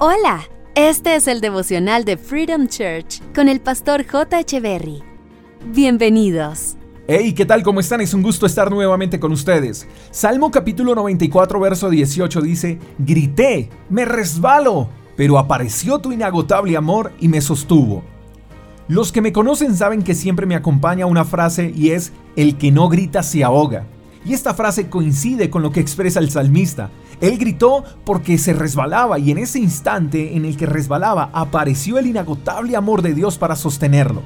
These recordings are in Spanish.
Hola, este es el devocional de Freedom Church con el pastor J. Echeverry. Bienvenidos. Hey, ¿qué tal? ¿Cómo están? Es un gusto estar nuevamente con ustedes. Salmo capítulo 94, verso 18 dice, Grité, me resbalo, pero apareció tu inagotable amor y me sostuvo. Los que me conocen saben que siempre me acompaña una frase y es, el que no grita se ahoga. Y esta frase coincide con lo que expresa el salmista. Él gritó porque se resbalaba y en ese instante en el que resbalaba apareció el inagotable amor de Dios para sostenerlo.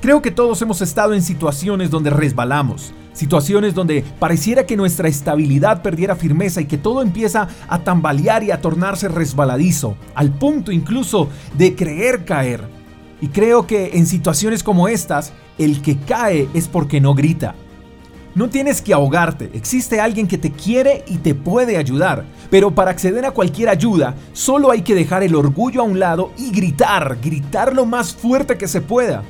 Creo que todos hemos estado en situaciones donde resbalamos, situaciones donde pareciera que nuestra estabilidad perdiera firmeza y que todo empieza a tambalear y a tornarse resbaladizo, al punto incluso de creer caer. Y creo que en situaciones como estas, el que cae es porque no grita. No tienes que ahogarte, existe alguien que te quiere y te puede ayudar, pero para acceder a cualquier ayuda solo hay que dejar el orgullo a un lado y gritar, gritar lo más fuerte que se pueda.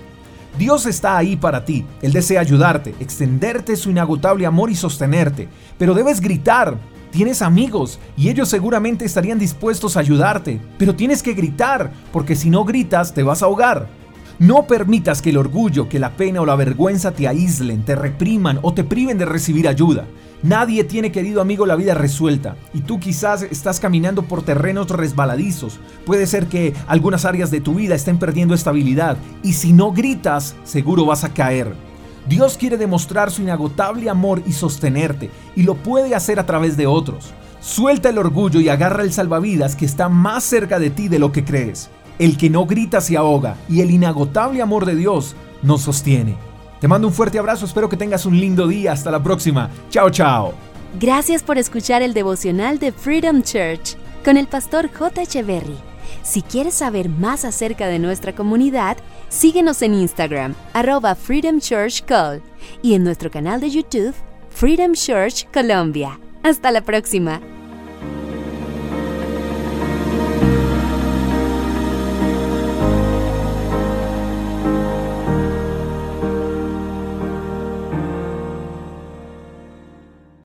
Dios está ahí para ti, Él desea ayudarte, extenderte su inagotable amor y sostenerte, pero debes gritar. Tienes amigos y ellos seguramente estarían dispuestos a ayudarte, pero tienes que gritar, porque si no gritas te vas a ahogar. No permitas que el orgullo, que la pena o la vergüenza te aíslen, te repriman o te priven de recibir ayuda. Nadie tiene querido amigo la vida resuelta y tú quizás estás caminando por terrenos resbaladizos. Puede ser que algunas áreas de tu vida estén perdiendo estabilidad y si no gritas, seguro vas a caer. Dios quiere demostrar su inagotable amor y sostenerte y lo puede hacer a través de otros. Suelta el orgullo y agarra el salvavidas que está más cerca de ti de lo que crees. El que no grita se ahoga y el inagotable amor de Dios nos sostiene. Te mando un fuerte abrazo, espero que tengas un lindo día. Hasta la próxima. Chao, chao. Gracias por escuchar el devocional de Freedom Church con el pastor J. Echeverry. Si quieres saber más acerca de nuestra comunidad, síguenos en Instagram, arroba Freedom Church Call, y en nuestro canal de YouTube, Freedom Church Colombia. Hasta la próxima.